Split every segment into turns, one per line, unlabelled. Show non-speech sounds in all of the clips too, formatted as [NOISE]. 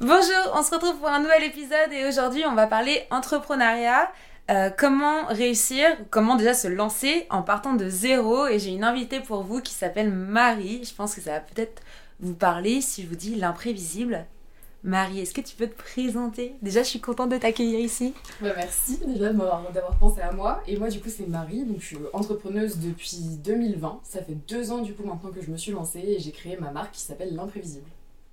Bonjour, on se retrouve pour un nouvel épisode et aujourd'hui on va parler entrepreneuriat. Euh, comment réussir, comment déjà se lancer en partant de zéro. Et j'ai une invitée pour vous qui s'appelle Marie. Je pense que ça va peut-être vous parler si je vous dis l'imprévisible. Marie, est-ce que tu peux te présenter? Déjà, je suis contente de t'accueillir ici.
Bah, merci déjà d'avoir pensé à moi. Et moi, du coup, c'est Marie. Donc, je suis entrepreneuse depuis 2020. Ça fait deux ans, du coup, maintenant que je me suis lancée et j'ai créé ma marque qui s'appelle L'Imprévisible.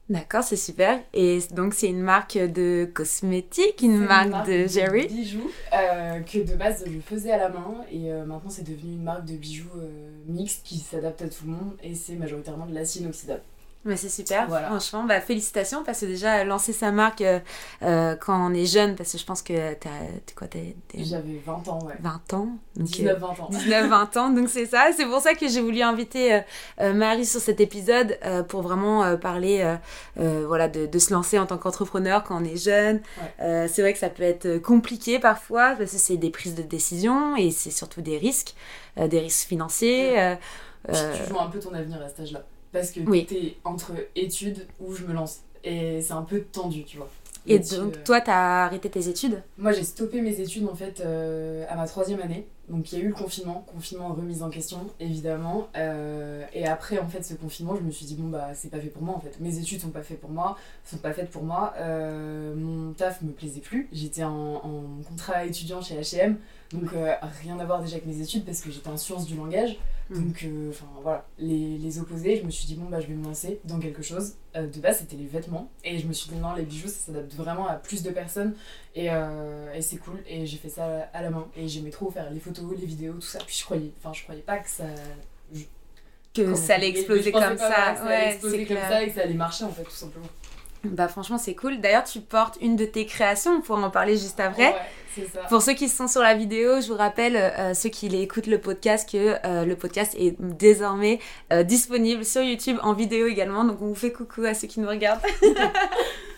D'accord, c'est super. Et donc, c'est une marque de cosmétiques, une, marque, de Jerry.
bijoux euh, que de base je faisais à la main et euh, maintenant c'est devenu une marque de bijoux euh, mixte qui s'adapte à tout le monde et c'est majoritairement de l'acier inoxydable.
Mais c'est super, franchement, bah, félicitations parce que déjà lancer sa marque euh, euh, quand on est jeune, parce que je pense que t'as quoi
J'avais 20 ans, ouais.
20 ans
19-20 ans.
19-20 ans, donc c'est ça. C'est pour ça que j'ai voulu inviter euh, Marie sur cet épisode pour vraiment parler voilà, de, de, se lancer en tant qu'entrepreneur quand on est jeune. c'est vrai que ça peut être compliqué parfois parce que c'est des prises de décision et c'est surtout des risques, des risques financiers.
tu joues un peu ton avenir à cet âge-là parce que oui. t'es entre études où je me lance. Et c'est un peu tendu, tu vois.
Et donc, euh, toi, t'as arrêté tes études?
Moi, j'ai stoppé mes études en fait euh, à ma troisième année. Donc, il y a eu le confinement, confinement remise en question, évidemment. Euh, et après, en fait, ce confinement, je me suis dit, bon, bah, c'est pas fait pour moi en fait. Mes études sont pas faites pour moi, sont pas faites pour moi. mon taf me plaisait plus. J'étais en, en, contrat étudiant chez HM. Donc, rien à voir déjà avec mes études parce que j'étais en sciences du langage. Mm. Donc, euh, enfin voilà, les, les, opposés, je me suis dit, bon, bah, je vais me lancer dans quelque chose. Euh, de base, c'était les vêtements. Et je me suis dit, non, les bijoux, ça s'adapte vraiment à plus de personnes. Et, euh, et c'est cool. Et j'ai fait ça à la main. Et j'aimais trop faire les photos, les vidéos, tout ça. Puis je croyais, enfin, je croyais pas que ça.
que ça allait exploser comme ça.
ouais, c'est comme ça et que ça allait marcher, en fait, tout simplement.
Bah franchement c'est cool. D'ailleurs tu portes une de tes créations, on pourra en parler juste après. Pour ceux qui sont sur la vidéo, je vous rappelle, euh, ceux qui écoutent le podcast, que euh, le podcast est désormais euh, disponible sur YouTube en vidéo également. Donc on vous fait coucou à ceux qui nous regardent. [LAUGHS]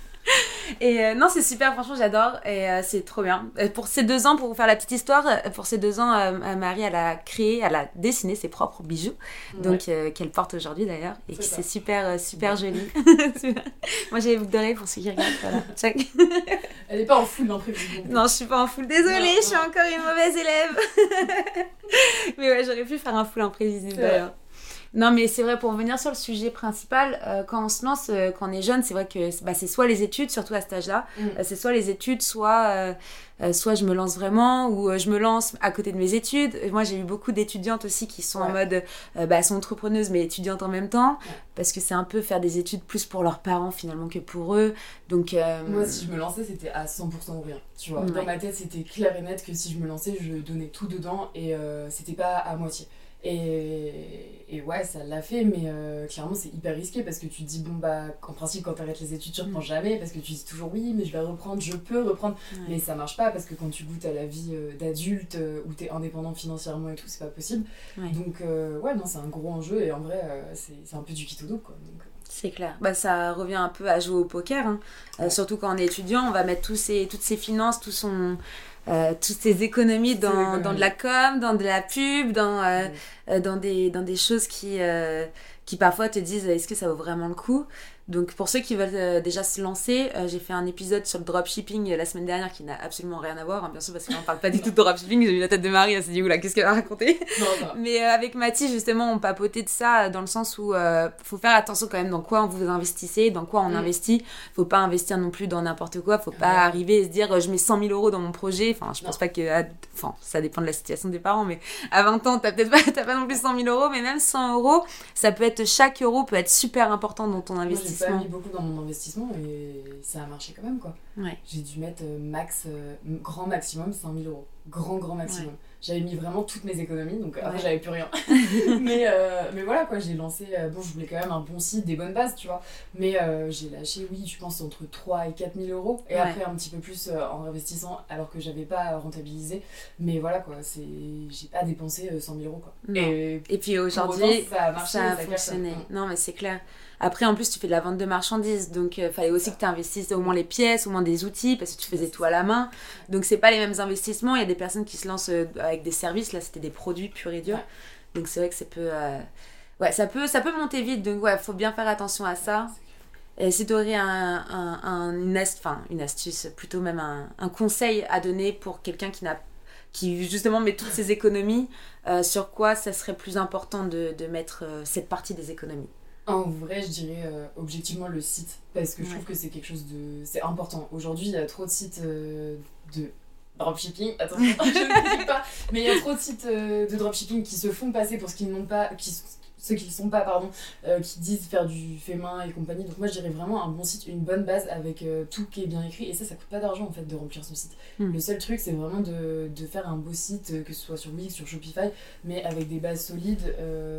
Et euh, non, c'est super, franchement, j'adore. Et euh, c'est trop bien. Euh, pour ces deux ans, pour vous faire la petite histoire, pour ces deux ans, Marie, elle a créé, elle a dessiné ses propres bijoux. Donc, qu'elle porte aujourd'hui d'ailleurs. Et que c'est super, super joli. [LAUGHS] Moi, j'ai les boucles d'oreilles pour ceux qui regardent. Voilà.
elle est pas en full l'imprévisible.
Non, je suis pas en full. Désolée, je suis encore une mauvaise élève. [LAUGHS] Mais ouais, j'aurais pu faire un full imprévisible d'ailleurs. Non, mais c'est vrai, pour revenir sur le sujet principal, euh, quand on se lance, euh, quand on est jeune, c'est vrai que bah, c'est soit les études, surtout à cet âge-là, mm. euh, c'est soit les études, soit, soit je me lance vraiment, ou je me lance à côté de mes études. Moi, j'ai eu beaucoup d'étudiantes aussi qui sont en mode, bah, sont entrepreneuses, mais étudiantes en même temps, parce que c'est un peu faire des études plus pour leurs parents finalement que pour eux. Donc,
Moi, si je me lançais, c'était à 100% ou rien. Tu vois, dans ma tête, c'était clair et net que si je me lançais, je donnais tout dedans et c'était pas à moitié. Et, et ouais, ça l'a fait, mais euh, clairement, c'est hyper risqué parce que tu te dis, bon, bah, en principe, quand tu arrêtes les études, tu reprends mm. jamais parce que tu dis toujours, oui, mais je vais reprendre, je peux reprendre. Mais ça marche pas parce que quand tu goûtes à la vie euh, d'adulte euh, où tu es indépendant financièrement et tout, c'est pas possible. Donc, ouais, non, c'est un gros enjeu et en vrai, c'est un peu du kitodo, quoi. Donc,
c'est clair. Bah, ça revient un peu à jouer au poker. Hein. surtout quand on est étudiant, on va mettre tous ses, toutes ses finances, tout son, euh, toutes ces économies dans, dans, de la com, dans de la pub, dans, euh, euh, dans, des, dans des choses qui, qui parfois te disent est-ce que ça vaut vraiment le coup? Donc pour ceux qui veulent euh, déjà se lancer, euh, j'ai fait un épisode sur le dropshipping euh, la semaine dernière qui n'a absolument rien à voir, hein, bien sûr parce qu'on parle pas du tout de dropshipping. J'ai vu la tête de Marie, elle s'est dit oula qu'est-ce qu'elle va raconter? Mais avec Mathis justement on papotait de ça dans le sens où faut faire attention quand même dans quoi vous investissez, dans quoi on mm. investit. Faut pas investir non plus dans n'importe quoi. Faut pas arriver et se dire je mets 100 000 euros dans mon projet. Enfin je pense pas que, enfin ça dépend de la situation des parents, mais à 20 ans t'as peut-être pas, [LAUGHS] pas non plus 100 000 euros, mais même 100 euros, ça peut être chaque euro peut être super important dans ton investissement
pas mis beaucoup dans mon investissement et ça a marché quand même quoi. J'ai dû mettre euh, max, euh, grand maximum 100 000 euros grand, grand maximum. J'avais mis vraiment toutes mes économies, donc après j'avais plus rien. [LAUGHS] [LAUGHS] mais, euh, mais voilà quoi, j'ai lancé. Bon, je voulais quand même un bon site, des bonnes bases, tu vois. Mais euh, j'ai lâché, oui, je pense entre 3 et 4 000 euros. Et après un petit peu plus en investissant alors que j'avais pas rentabilisé. Mais voilà quoi, c'est j'ai pas dépensé 100 000 euros quoi.
Et, et, puis aujourd'hui, ça a, marché, ça a fonctionné. Non, mais c'est clair. Après, en plus, tu fais de la vente de marchandises, donc il fallait aussi que tu investisses au moins les pièces, au moins des outils, parce que tu faisais tout à la main. Donc, c'est pas les mêmes investissements. Il y a des personnes qui se lancent avec des services. Là, c'était des produits purs et durs. Donc c'est vrai que ça peut, euh, ouais, ça peut, ça peut monter vite. Donc ouais, faut bien faire attention à ça. Et si tu aurais un, un, une, enfin, une astuce, plutôt même un, un conseil à donner pour quelqu'un qui n'a qui justement met toutes ses économies, euh, sur quoi ça serait plus important de, de mettre euh, cette partie des économies?
En vrai, je dirais objectivement le site, parce que je trouve que c'est quelque chose de... C'est important. Aujourd'hui, il y a trop de sites de dropshipping, attention, [LAUGHS] je ne dis pas, mais il y a trop de sites euh, de dropshipping qui se font passer pour ce qu'ils n'ont pas, qui, ceux qui ne sont pas, pardon, euh, qui disent faire du fait main et compagnie. Donc moi je dirais vraiment un bon site, une bonne base avec euh, tout qui est bien écrit. Et ça, ça coûte pas d'argent en fait de remplir son site. Hmm. Le seul truc, c'est vraiment de, de, faire un beau site, euh, que ce soit sur Wix, sur Shopify, mais avec des bases solides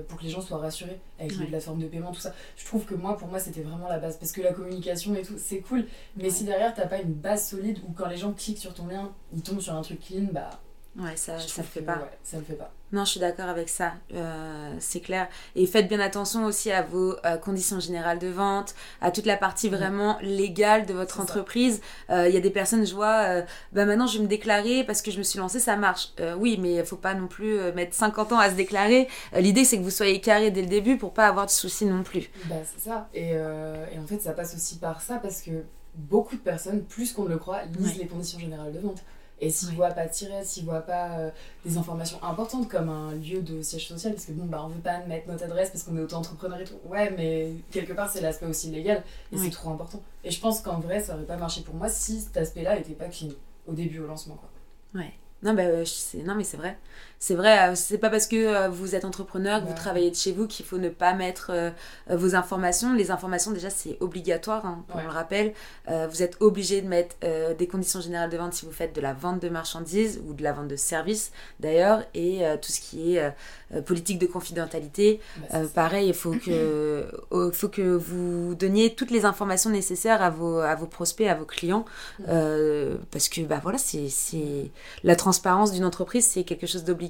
pour que les gens soient rassurés avec les plateformes de paiement, tout ça. Je trouve que moi, pour moi, c'était vraiment la base. Parce que la communication et tout, c'est cool. Mais si derrière, t'as pas une base solide où quand les gens cliquent sur ton lien, ils tombent sur un truc clean, bah
Ouais, ça, ça le fait pas.
Ouais, ça le fait pas.
Non, je suis d'accord avec ça, euh, c'est clair. Et faites bien attention aussi à vos euh, conditions générales de vente, à toute la partie vraiment légale de votre entreprise. Euh, il y a des personnes, je vois, bah maintenant je vais me déclarer parce que je me suis lancée, ça marche. oui, mais il faut pas non plus mettre 50 ans à se déclarer. L'idée, c'est que vous soyez carré dès le début pour pas avoir de soucis non plus.
Bah, c'est ça. Et, et, en fait, ça passe aussi par ça parce que beaucoup de personnes, plus qu'on ne le croit, lisent les conditions générales de vente. Et s'ils ne voient pas tirer, s'ils voient pas euh, des informations importantes comme un lieu de siège social, parce que bon, bah, on veut pas mettre notre adresse parce qu'on est auto-entrepreneur et tout. Ouais, mais quelque part, c'est l'aspect aussi légal et c'est trop important. Et je pense qu'en vrai, ça aurait pas marché pour moi si cet aspect-là était pas clean au début, au lancement. Quoi.
Ouais. Non, bah, non mais c'est vrai. C'est vrai, euh, c'est pas parce que euh, vous êtes entrepreneur, que vous travaillez de chez vous qu'il faut ne pas mettre euh, vos informations. Les informations, déjà, c'est obligatoire, hein, on le rappelle. vous êtes obligé de mettre des conditions générales de vente si vous faites de la vente de marchandises ou de la vente de services, d'ailleurs, et tout ce qui est politique de confidentialité. Bah, pareil, il faut que, [CLEARS THROAT] faut que vous donniez toutes les informations nécessaires à vos, à vos prospects, à vos clients, parce que bah, voilà, c'est la transparence d'une entreprise, c'est quelque chose d'obligatoire.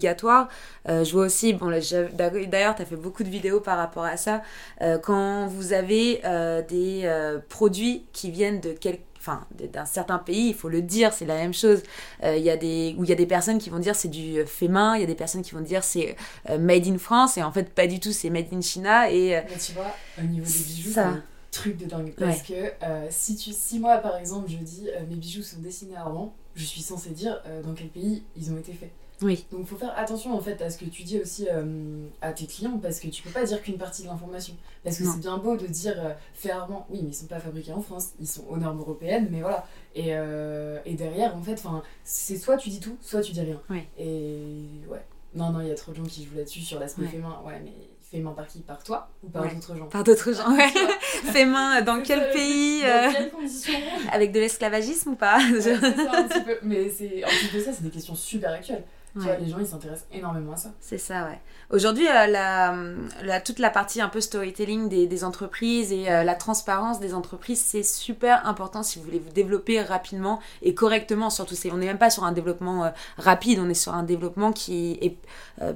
Euh, je vois aussi, bon, d'ailleurs, tu as fait beaucoup de vidéos par rapport à ça. Euh, quand vous avez euh, des produits qui viennent de quel, enfin d'un certain pays, il faut le dire, c'est la même chose. Il y a des où il y a des personnes qui vont dire c'est du fait main, il y a des personnes qui vont dire c'est made in France et en fait pas du tout, c'est made in China et
tu vois au niveau des bijoux ça truc de dingue parce que si tu si moi par exemple je dis mes bijoux sont dessinés à Rouen je suis censée dire euh, dans quel pays ils ont été faits.
Oui.
Donc faut faire attention en fait à ce que tu dis aussi euh, à tes clients parce que tu peux pas dire qu'une partie de l'information. Parce que c'est bien beau de dire euh, fait oui mais ils sont pas fabriqués en France, ils sont aux normes européennes, mais voilà. Et, et derrière en fait, c'est soit tu dis tout, soit tu dis rien.
Oui.
Et ouais. Non, non, il y a trop de gens qui jouent là-dessus sur l'aspect féminin. Ouais, mais fait main par qui? Par toi ou par d'autres gens?
Par d'autres gens, ouais. [LAUGHS] fait main dans quel pays
Dans euh, quelles conditions?
Avec de l'esclavagisme ou pas?
C'est ça un petit peu. Mais en plus de ça, c'est des questions super actuelles les gens, ils s'intéressent énormément à ça.
C'est ça, ouais. Aujourd'hui, euh, la, la, toute la partie un peu storytelling des, des entreprises et euh, la transparence des entreprises, c'est super important si vous voulez vous développer rapidement et correctement. Surtout, on n'est même pas sur un développement euh, rapide, on est sur un développement qui est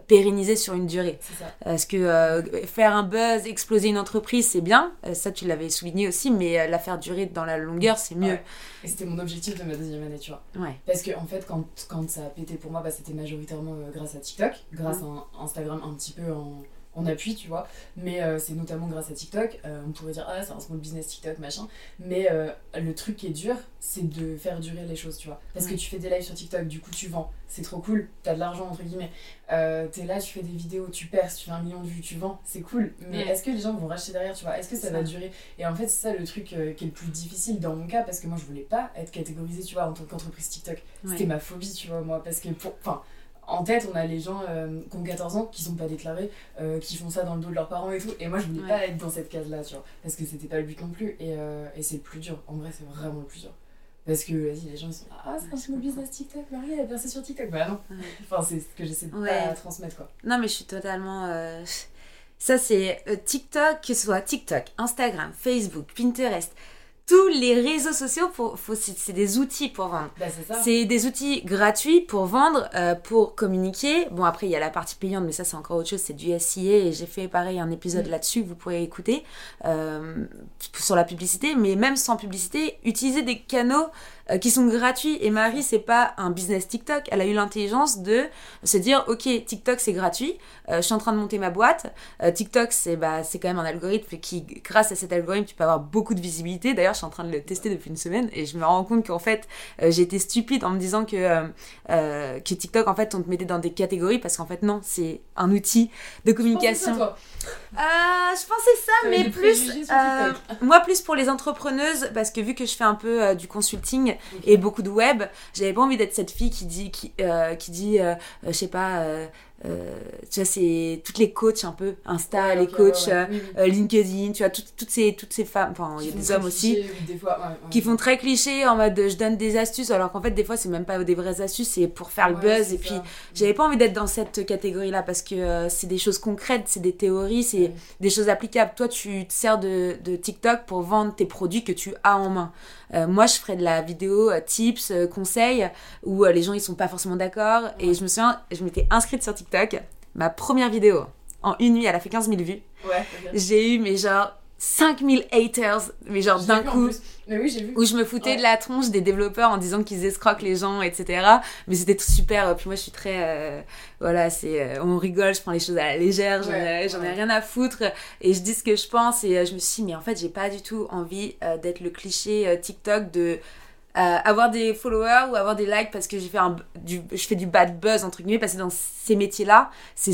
pérennisé sur une durée.
Ça.
Parce que faire un buzz, exploser une entreprise, c'est bien. ça, tu l'avais souligné aussi, mais la faire durer dans la longueur, c'est mieux.
Et c'était mon objectif de ma deuxième année, tu vois.
Ouais.
Parce que, en fait, quand, quand ça a pété pour moi, bah, c'était majoritairement grâce à TikTok, grâce à Instagram un petit peu en, en appui, tu vois. Mais euh, c'est notamment grâce à TikTok. Euh, on pourrait dire, ah, c'est un small business TikTok, machin. Mais euh, le truc qui est dur, c'est de faire durer les choses, tu vois. Parce que tu fais des lives sur TikTok, du coup, tu vends. C'est trop cool. T'as de l'argent, entre guillemets. T'es là, tu fais des vidéos, tu perces, tu fais un million de vues, tu vends. C'est cool. Mais est-ce que les gens vont racheter derrière, tu vois? Est-ce que ça, va durer? Et en fait, c'est ça le truc qui est le plus difficile dans mon cas, parce que moi, je voulais pas être catégorisée, tu vois, en tant qu'entreprise TikTok. C'était ma phobie, tu vois, moi. Parce que pour. Enfin, en tête, on a les gens euh, qui ont 14 ans, qui sont pas déclarés, euh, qui font ça dans le dos de leurs parents et tout. Et moi, je voulais pas être dans cette case-là, tu vois. Parce que c'était pas le but non plus. Et, euh, et c'est le plus dur. En vrai, c'est vraiment le plus dur. Parce que vas-y, les gens ils sont là, ah, c'est un nouveau business TikTok, Marie, elle a percé sur TikTok. Bah non. Enfin, c'est ce que j'essaie de pas transmettre, quoi.
Non, mais je suis totalement. Euh, ça, c'est TikTok, que ce soit TikTok, Instagram, Facebook, Pinterest tous les réseaux sociaux, c'est des outils pour vendre.
Bah,
c'est des outils gratuits pour vendre, euh, pour communiquer. Bon, après, il y a la partie payante, mais ça, c'est encore autre chose. C'est du SIA et j'ai fait pareil un épisode mm. là-dessus vous pourrez écouter euh, sur la publicité. Mais même sans publicité, utiliser des canaux euh, qui sont gratuits. Et Marie, c'est pas un business TikTok. Elle a eu l'intelligence de se dire, ok, TikTok c'est gratuit. Euh, je suis en train de monter ma boîte. Euh, TikTok c'est bah c'est quand même un algorithme qui, grâce à cet algorithme, tu peux avoir beaucoup de visibilité. D'ailleurs, je suis en train de le tester depuis une semaine et je me rends compte qu'en fait, j'ai été stupide en me disant que que TikTok en fait on te mettait dans des catégories parce qu'en fait non, c'est un outil de communication. Je pensais ça, mais plus moi plus pour les entrepreneuses parce que vu que je fais un peu du consulting et beaucoup de web. J'avais pas envie d'être cette fille qui dit, qui, euh, qui dit, euh, euh, je sais pas, tu vois, c'est toutes les coachs un peu, Insta, les coachs, LinkedIn, tu vois, toutes, ces, toutes ces femmes, enfin, il y a des hommes aussi, qui font très cliché en mode je donne des astuces, alors qu'en fait, des fois, c'est même pas des vraies astuces, c'est pour faire le buzz. Et puis, j'avais pas envie d'être dans cette catégorie-là parce que c'est des choses concrètes, c'est des théories, c'est des choses applicables. Toi, tu te sers de, de TikTok pour vendre tes produits que tu as en main. Euh, moi, je ferais de la vidéo euh, tips, euh, conseils, où les gens ils sont pas forcément d'accord. Et je me souviens, je m'étais inscrite sur TikTok. Ma première vidéo, en une nuit, elle a fait 15 000 vues.
Ouais,
J'ai eu, mais genre, 5000 haters, mais genre d'un coup.
Mais oui, j'ai vu.
Où je me foutais de la tronche des développeurs en disant qu'ils escroquent les gens, etc. Mais c'était super. Puis moi, je suis très. Euh, voilà, c'est. Euh, on rigole, je prends les choses à la légère, j'en ai, rien à foutre. Et je dis ce que je pense. Et euh, je me suis dit, mais en fait, j'ai pas du tout envie d'être le cliché TikTok de. Avoir des followers ou avoir des likes parce que j'ai fait un, du, je fais du bad buzz entre guillemets parce que dans ces métiers là c'est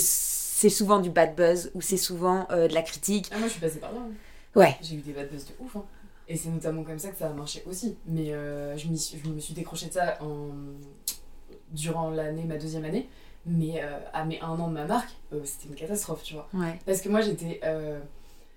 souvent du bad buzz ou c'est souvent de la critique
ah, moi je suis passée par là hein.
Ouais.
J'ai eu des bad buzz de ouf. Hein. Et c'est notamment comme ça que ça a marché aussi. Mais euh, je, je, me suis décroché de ça en... durant l'année, ma deuxième année. Mais euh, à mes un an de ma marque, euh, c'était une catastrophe, tu vois.
Ouais.
Parce que moi, j'étais.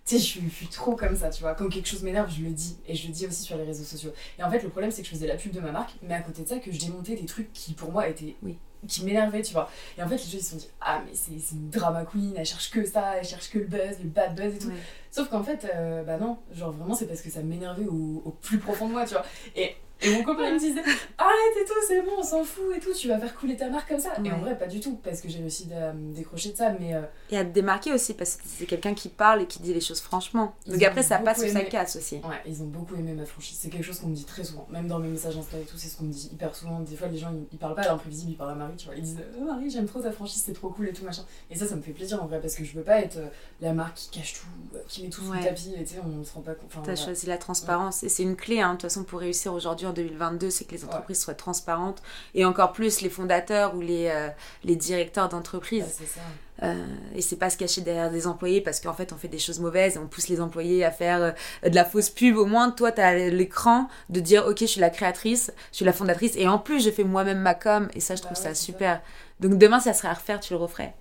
Tu sais, je, je suis trop comme ça, tu vois. Quand quelque chose m'énerve, je le dis. Et je le dis aussi sur les réseaux sociaux. Et en fait, le problème, c'est que je faisais la pub de ma marque. Mais à côté de ça, que je démontais des trucs qui, pour moi, étaient
oui
qui m'énervait, tu vois. Et en fait, les gens ils se sont dit Ah, mais c'est une drama queen, elle cherche que ça, elle cherche que le buzz, le bad buzz et tout. Sauf qu'en fait, euh, bah non, genre vraiment, c'est parce que ça m'énervait au, au, plus profond de moi, tu vois. Et et mon copain il me disait arrête et tout, c'est bon, on s'en fout et tout, tu vas faire couler ta marque comme ça. Et en vrai, pas du tout, parce que j'ai réussi à me décrocher de ça. Mais, euh,
Et à te démarquer aussi, parce que c'est quelqu'un qui parle et qui dit les choses franchement. Donc après, ça passe ou ça casse aussi.
Ouais, ils ont beaucoup aimé ma franchise. C'est quelque chose qu'on me dit très souvent, même dans mes messages Insta et tout, c'est ce qu'on me dit hyper souvent. Des fois, les gens ils, parlent pas à l'imprévisible, ils parlent à Marie, tu vois. Ils disent oh, Marie, j'aime trop ta franchise, c'est trop cool et tout machin. Et ça, ça me fait plaisir en vrai, parce que je veux pas être euh, la marque qui cache tout, euh, qui met tout sous le tapis et tu sais, on se rend pas compte.
Enfin, T'as choisi la transparence et c'est une clé, hein, de toute façon, pour réussir aujourd'hui en 2022, c'est les entreprises soient transparentes et encore plus les fondateurs ou les, euh, les directeurs d'entreprise.
ça.
Euh, et c'est pas se cacher derrière des employés parce qu'en fait on fait des choses mauvaises et on pousse les employés à faire euh, de la fausse pub. Au moins toi tu as l'écran de dire ok je suis la créatrice, je suis la fondatrice et en plus je fais moi-même ma com et ça je trouve bah ça super. Donc demain ça serait à refaire, tu le referais?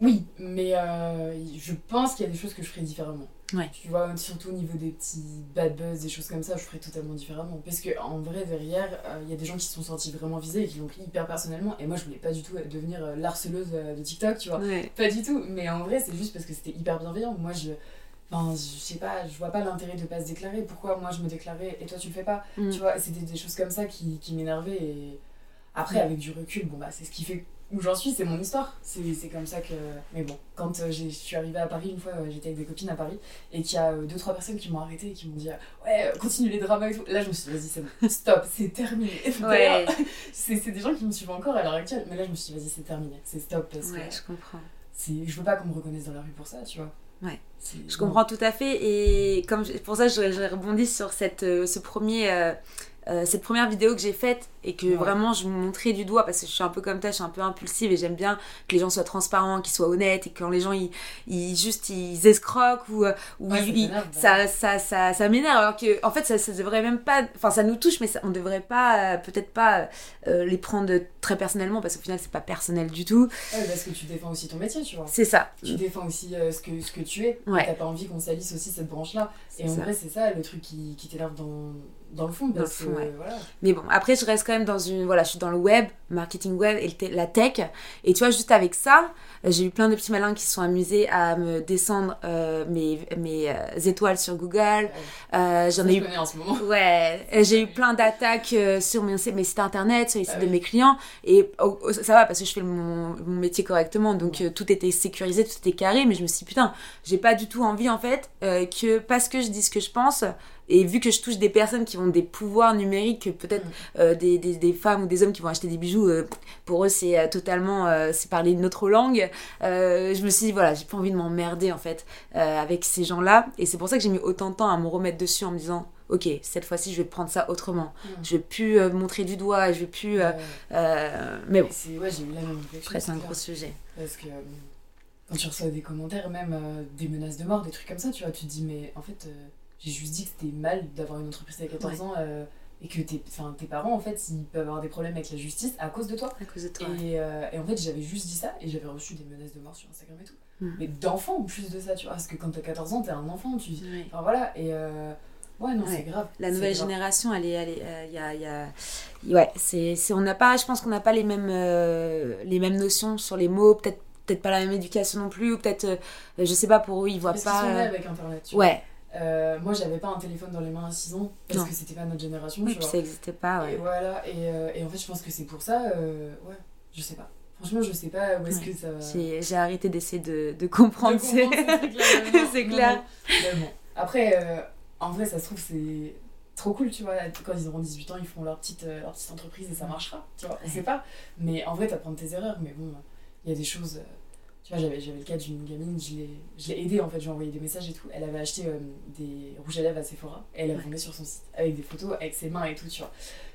Oui, mais je pense qu'il y a des choses que je ferais différemment.
Ouais.
Tu vois, surtout au niveau des petits bad buzz, des choses comme ça, je ferais totalement différemment. Parce que en vrai, derrière, euh, il y a des gens qui se sont sentis vraiment visés et qui l'ont pris hyper personnellement. Et moi, je voulais pas du tout devenir euh, l'harceleuse euh, de TikTok, tu vois. Pas du tout. Mais en vrai, c'est juste parce que c'était hyper bienveillant. Moi, je. Je sais pas, je vois pas l'intérêt de pas se déclarer. Pourquoi moi je me déclarais et toi tu le fais pas? Mm. Tu vois, c'était des choses comme ça qui, qui m'énervaient. Et après, avec du recul, bon bah, c'est ce qui fait où j'en suis, c'est mon histoire. C'est comme ça que. Mais bon, quand euh, je suis arrivée à Paris, une fois, euh, j'étais avec des copines à Paris, et qu'il y a euh, deux, trois personnes qui m'ont arrêté et qui m'ont dit Ouais, continue les dramas et tout. Là, je me suis dit Vas-y, c'est bon, [LAUGHS] stop, c'est terminé.
Ouais. [LAUGHS]
c'est des gens qui me suivent encore à l'heure actuelle, mais là, je me suis dit Vas-y, c'est terminé, c'est stop. Parce
ouais, je comprends.
Je veux pas qu'on me reconnaisse dans la rue pour ça, tu vois.
Ouais, je comprends tout à fait. Et comme pour ça, je, je rebondis sur cette, ce premier. Cette première vidéo que j'ai faite et que vraiment je me montrais du doigt parce que je suis un peu comme toi, je suis un peu impulsive et j'aime bien que les gens soient transparents, qu'ils soient honnêtes et que quand les gens ils, ils juste ils escroquent ou, euh, ça, ça, ça, ça, m'énerve alors que en fait ça, ça devrait même pas enfin ça nous touche mais ça, on devrait pas euh, peut-être pas euh, les prendre très personnellement parce qu'au final c'est pas personnel du tout.
Ouais, parce que tu défends aussi ton métier, tu vois.
C'est ça.
Tu défends aussi ce, que, ce que tu es. T'as pas envie qu'on salisse aussi cette branche là. Et en vrai c'est ça le truc qui, qui t'énerve dans dans le fond parce que voilà.
Mais bon, après, je reste quand même dans une. Voilà, je suis dans le web, marketing web et la tech. Et tu vois, juste avec ça, j'ai eu plein de petits malins qui se sont amusés à me descendre euh, mes, mes euh, étoiles sur Google.
Euh, J'en ai eu. En ce moment.
Ouais, [LAUGHS] j'ai eu plein d'attaques euh, sur mes, mes, sites internet, sur les sites de mes clients. Et oh, oh, ça va parce que je fais mon, mon métier correctement. Donc tout était sécurisé, tout était carré. Mais je me suis dit, putain, j'ai pas du tout envie en fait que parce que je dis ce que je pense, et vu que je touche des personnes qui ont des pouvoirs numériques, peut-être mm. euh, des, des, des, femmes ou des hommes qui vont acheter des bijoux, euh, pour eux c'est euh, totalement, c'est parler une autre langue. je me suis dit, voilà, j'ai pas envie de m'emmerder en fait avec ces gens-là. Et c'est pour ça que j'ai mis autant de temps à me remettre dessus en me disant, ok, cette fois-ci je vais prendre ça autrement. Mm. Je vais plus montrer du doigt, je vais plus. mais bon.
Ouais, j'ai eu la même
Après, c'est un gros sujet.
Parce que quand tu reçois des commentaires, même des menaces de mort, des trucs comme ça, tu vois, tu te dis, mais en fait j'ai juste dit que c'était mal d'avoir une entreprise à 14 ans euh, et que tes, tes parents, en fait, ils peuvent avoir des problèmes avec la justice à cause de toi.
À cause de toi.
Et, euh, et en fait, j'avais juste dit ça et j'avais reçu des menaces de mort sur Instagram et tout. Hmm. Mais d'enfants en plus de ça, tu vois. Parce que quand t'as 14 ans, t'es un enfant, tu. Enfin voilà. Et. Euh, ouais, non, c'est grave.
La nouvelle génération, elle est. Elle est y a, y a... Ouais, c'est, on n'a pas. Je pense qu'on n'a pas les mêmes, les mêmes notions sur les mots, peut-être peut-être pas la même éducation non plus, ou peut-être. je sais pas, pour eux, ils voient
Parce
pas.
Qu'ils sont avec Internet. Tu
ouais.
Euh, moi, j'avais pas un téléphone dans les mains à 6 ans parce que c'était pas notre génération.
Oui, ça n'existait pas. Ouais.
Et voilà, et, euh, et, en fait, je pense que c'est pour ça. Euh, ouais, je sais pas. Franchement, je sais pas où est-ce que ça va.
J'ai arrêté d'essayer de, de, comprendre,
ces...
c'est clair. [LAUGHS]
Mais bon. Après, en vrai, ça se trouve, c'est trop cool, tu vois. Quand ils auront 18 ans, ils font leur petite, leur petite entreprise et ça marchera, tu vois. Je sais pas. Mais en vrai, t'apprends tes erreurs, mais bon, il y a des choses tu vois, j'avais, j'avais le cas d'une gamine, je l'ai, je l'ai aidée en fait, j'ai envoyé des messages et tout. Elle avait acheté euh, des rouges à lèvres à Sephora et elle a vendait sur son site avec des photos, avec ses mains et tout, tu vois.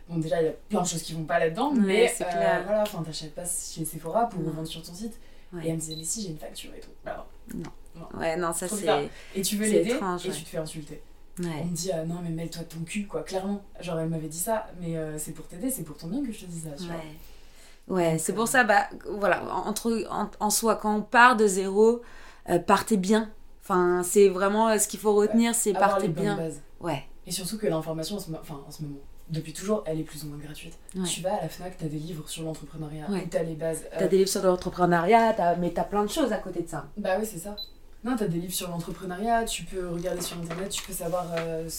Bon, déjà, il y a plein de choses qui vont pas là-dedans, mais euh, voilà, enfin, t'achètes pas chez Sephora pour revendre sur ton site. Et elle me disait, mais si, j'ai une facture et tout. Alors,
non. Ouais, non, ça c'est.
Et tu veux l'aider et tu te fais insulter. On me dit, ah, non, mais mêle-toi de ton cul, quoi, clairement. Genre, elle m'avait dit ça, mais euh, c'est pour t'aider, c'est pour ton bien que je te dis ça, tu vois.
Ouais, c'est pour ça, bah, voilà, entre, en, soi, quand on part de zéro, euh, partez bien. Enfin, c'est vraiment euh, ce qu'il faut retenir, c'est partez bien.
Bases.
Ouais.
Et surtout que l'information, enfin, en ce moment, depuis toujours, elle est plus ou moins gratuite. Tu vas à la FNAC, t'as des livres sur l'entrepreneuriat, ouais. t'as les bases.
T'as des livres sur l'entrepreneuriat, mais t'as plein de choses à côté de ça.
Bah oui, c'est ça. Non, t'as des livres sur l'entrepreneuriat, tu peux regarder sur internet, tu peux savoir euh,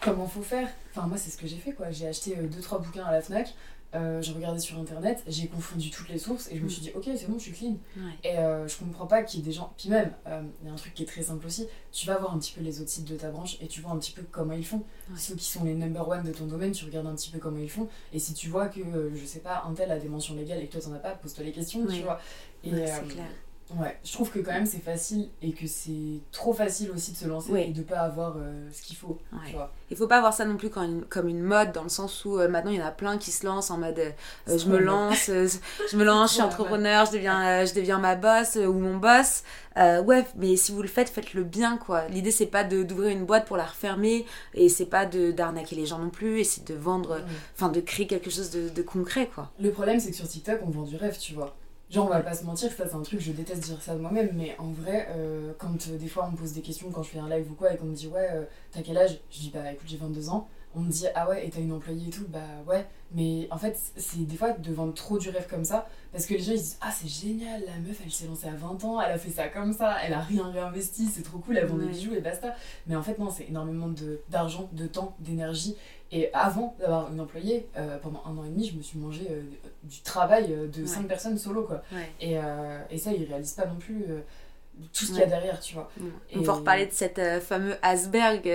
comment faut faire. Enfin, moi, c'est ce que j'ai fait quoi. J'ai acheté 2-3 bouquins à la Fnac, euh, j'ai regardé sur internet, j'ai confondu toutes les sources et je me suis dit, ok, c'est bon, je suis clean. Et euh, je comprends pas qu'il y ait des gens. Puis même, euh, il y a un truc qui est très simple aussi, tu vas voir un petit peu les autres sites de ta branche et tu vois un petit peu comment ils font. Ceux qui sont les number one de ton domaine, tu regardes un petit peu comment ils font. Et si tu vois que, je sais pas, un tel a des mentions légales et que toi t'en as pas, pose-toi les questions, tu vois. Et,
clair.
Ouais, je trouve que quand même c'est facile et que c'est trop facile aussi de se lancer et de pas avoir euh, ce qu'il faut. Ouais. Tu vois.
Il faut pas voir ça non plus comme une, comme une mode dans le sens où euh, maintenant il y en a plein qui se lancent en mode euh, je me lance, je me lance, je suis [LAUGHS] entrepreneur, je deviens, je deviens ma boss ou mon boss. ouais, mais si vous le faites, faites-le bien quoi. L'idée c'est pas d'ouvrir une boîte pour la refermer et c'est pas d'arnaquer les gens non plus et c'est de vendre, enfin de créer quelque chose de, de concret quoi.
Le problème c'est que sur TikTok on vend du rêve, tu vois. Genre, on va pas se mentir, ça c'est un truc, je déteste dire ça de moi-même, mais en vrai, euh, quand euh, des fois on me pose des questions quand je fais un live ou quoi et qu'on me dit ouais, euh, t'as quel âge? Je dis bah écoute, j'ai 22 ans. On me dit ah ouais, et t'as une employée et tout? Bah ouais, mais en fait, c'est des fois de vendre trop du rêve comme ça parce que les gens ils disent ah c'est génial, la meuf elle s'est lancée à 20 ans, elle a fait ça comme ça, elle a rien réinvesti, c'est trop cool, elle vend des bijoux et basta. Mais en fait, non, c'est énormément d'argent, de, de temps, d'énergie et avant d'avoir une employée, euh, pendant un an et demi, je me suis mangé euh, du travail euh, de cinq personnes solo. Quoi. Et, et, ça, ils réalisent pas non plus tout ce qu'il y a derrière, tu vois.
On peut reparler de cette fameux iceberg.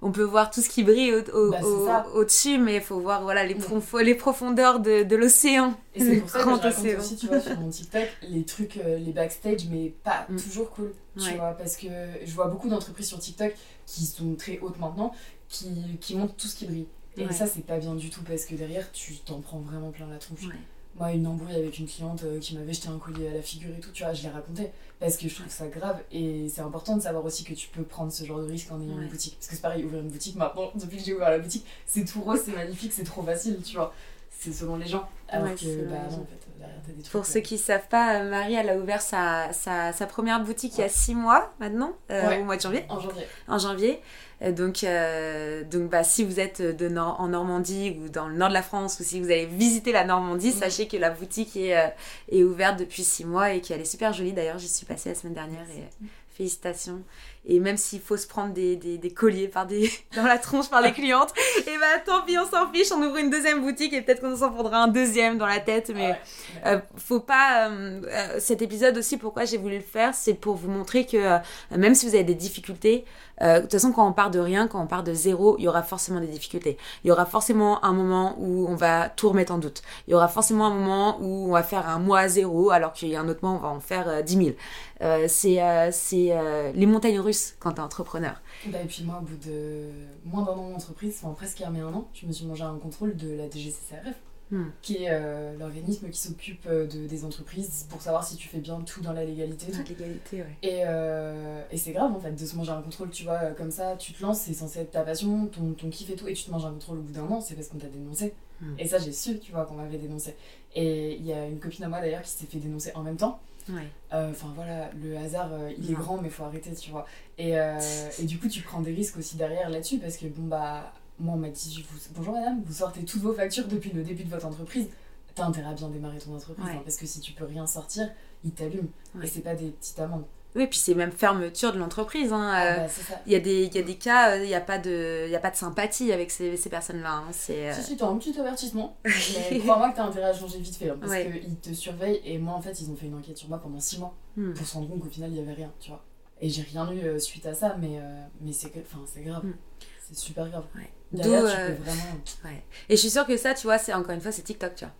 on peut voir tout ce qui brille au, bah, au-dessus, mais il faut voir voilà, les, les profondeurs de, de l'océan.
Et c'est pour [LAUGHS] ça que je raconte aussi, tu vois, sur mon TikTok, les trucs, les backstage, mais pas mm. toujours cool, tu vois, parce que je vois beaucoup d'entreprises sur TikTok qui sont très hautes maintenant, qui, qui montre tout ce qui brille. Et ça, c'est pas bien du tout parce que derrière, tu t'en prends vraiment plein la tronche. Moi, une embrouille avec une cliente euh, qui m'avait jeté un collier à la figure et tout, tu vois, je l'ai raconté parce que je trouve ça grave et c'est important de savoir aussi que tu peux prendre ce genre de risque en ayant une boutique. Parce que c'est pareil, ouvrir une boutique maintenant, depuis que j'ai ouvert la boutique, c'est tout rose, c'est magnifique, c'est trop facile, tu vois. C'est selon les gens. Alors que, bah, non, en fait, derrière, t'as des trucs.
Pour ceux qui ne savent pas, euh, Marie, elle a ouvert sa, sa, sa première boutique il y a six mois maintenant, euh,
Ouais.
au mois de janvier.
En janvier.
En janvier. Euh, Donc, euh, donc bah, si vous êtes de Nor- en Normandie ou dans le nord de la France ou si vous allez visiter la Normandie,
Mhm.
sachez que la boutique est, euh, est ouverte depuis six mois et qu'elle est super jolie. D'ailleurs, j'y suis passée la semaine dernière et euh, félicitations. Et même s'il faut se prendre des, des, des colliers par des, [LAUGHS] dans la tronche par des clientes, et bah tant pis, on s'en fiche, on ouvre une deuxième boutique et peut-être qu'on s'en prendra un deuxième dans la tête. Mais
Ouais.
euh, faut pas. euh, euh, cet épisode aussi, pourquoi j'ai voulu le faire, c'est pour vous montrer que même si vous avez des difficultés, euh, de toute façon, quand on part de rien, quand on part de zéro, il y aura forcément des difficultés. Il y aura forcément un moment où on va tout remettre en doute. Il y aura forcément un moment où on va faire un mois à zéro, alors qu'il y a un autre mois, on va en faire euh, 10 000. Euh, c'est les montagnes russes quand t'es entrepreneur.
Bah, et puis moi, au bout de moins d'un an d'entreprise, enfin presque armé un an, je me suis mangé un contrôle de la DGCCRF,
Hmm.
qui est euh, l'organisme qui s'occupe euh, de, des entreprises pour savoir si tu fais bien tout dans la légalité. tout.
L'égalité, ouais.
Et, euh, et c'est grave en fait de se manger un contrôle, tu vois, euh, comme ça, tu te lances, c'est censé être ta passion, ton, ton kiff et tout, et tu te manges un contrôle au bout d'un an, c'est parce qu'on t'a dénoncé.
Hmm.
Et ça, j'ai su, tu vois, qu'on m'avait dénoncé. Et il y a une copine à moi d'ailleurs qui s'est fait dénoncer en même temps.
Ouais.
Euh, Enfin voilà, le hasard, euh, il est
Non.
grand, mais faut arrêter, tu vois. Et, euh, et du coup, tu prends des risques aussi derrière là-dessus, parce que bon, bah, moi, on m'a dit vous- Bonjour madame, vous sortez toutes vos factures depuis le début de votre entreprise. T'as intérêt à bien démarrer ton entreprise,
Ouais.
hein, parce que si tu peux rien sortir, ils t'allument.
Ouais.
Et c'est pas des petites amendes.
Oui, puis c'est même fermeture de l'entreprise. Hein.
Ah,
euh,
bah.
Il y, a des, il y a des cas, euh, il n'y a, pas de- il y a pas de sympathie avec ces, ces personnes-là. hein. C'est, euh,
Si, si, t'as un petit avertissement. [LAUGHS] Mais crois-moi que t'as intérêt à changer vite fait, hein, parce
Ouais.
qu'ils te surveillent. Et moi, en fait, ils ont fait une enquête sur moi pendant 6 mois
hmm.
pour se rendre compte qu'au final, il y avait rien, tu vois. Et j'ai rien eu euh, suite à ça, mais, euh, mais c'est grave.
Mm.
C'est super grave.
Ouais.
Derrière, tu
euh,
peux vraiment. [LAUGHS]
ouais. Et je suis sûre que ça, tu vois, c'est encore une fois, c'est TikTok, tu vois.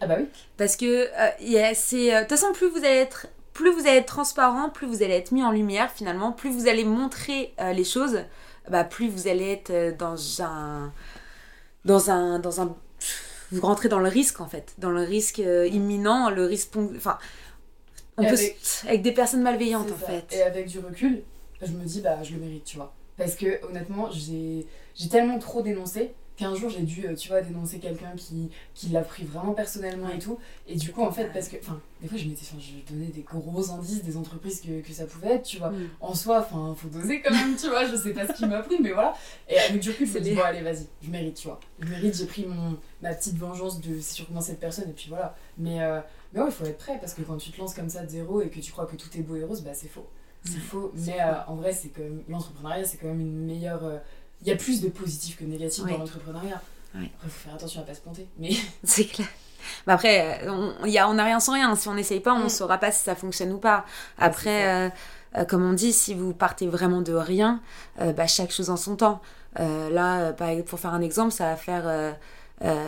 Ah bah oui.
Parce que, euh, c'est. euh, De toute façon, plus vous allez être. Plus vous allez être transparent, plus vous allez être mis en lumière finalement, plus vous allez montrer euh, les choses, bah, plus vous allez être euh, dans un. Dans un. Dans un vous rentrez dans le risque en fait, dans le risque euh, imminent, le risque. Enfin.
Avec-
des personnes malveillantes en fait.
Et avec du recul, je me dis, bah, je le mérite, tu vois. Parce que honnêtement, j'ai tellement trop dénoncé qu'un jour j'ai dû, euh, tu vois, dénoncer quelqu'un qui, qui l'a pris vraiment personnellement et tout. Et du coup, en fait, parce que, enfin, des fois, je m'étais, je donnais des gros indices des entreprises que, que ça pouvait être, tu vois.
Mm.
En soi, enfin, faut doser quand même, tu vois. Je sais pas ce qui m'a pris, mais voilà. Et avec du recul, je me dis, bon, allez, vas-y, je mérite, tu vois. Je mérite, j'ai pris mon, ma petite vengeance de c'est sûrement cette personne, et puis voilà. Mais, euh, mais ouais, il faut être prêt, parce que quand tu te lances comme ça de zéro et que tu crois que tout est beau et rose, bah, c'est faux. C'est faux, mais euh, en vrai, c'est même l'entrepreneuriat, c'est quand même une meilleure. euh, Il y a plus de positif que de négatif
Ouais.
dans l'entrepreneuriat.
Ouais.
Après, faut faire attention à pas se planter. Mais [LAUGHS] [LAUGHS]
C'est clair. Mais après, on y a- on n'a rien sans rien. Si on n'essaye pas, on ne
Mm.
saura pas si ça fonctionne ou pas. Après, euh, comme on dit, si vous partez vraiment de rien, bah, chaque chose en son temps. Là, pour faire un exemple, ça va faire...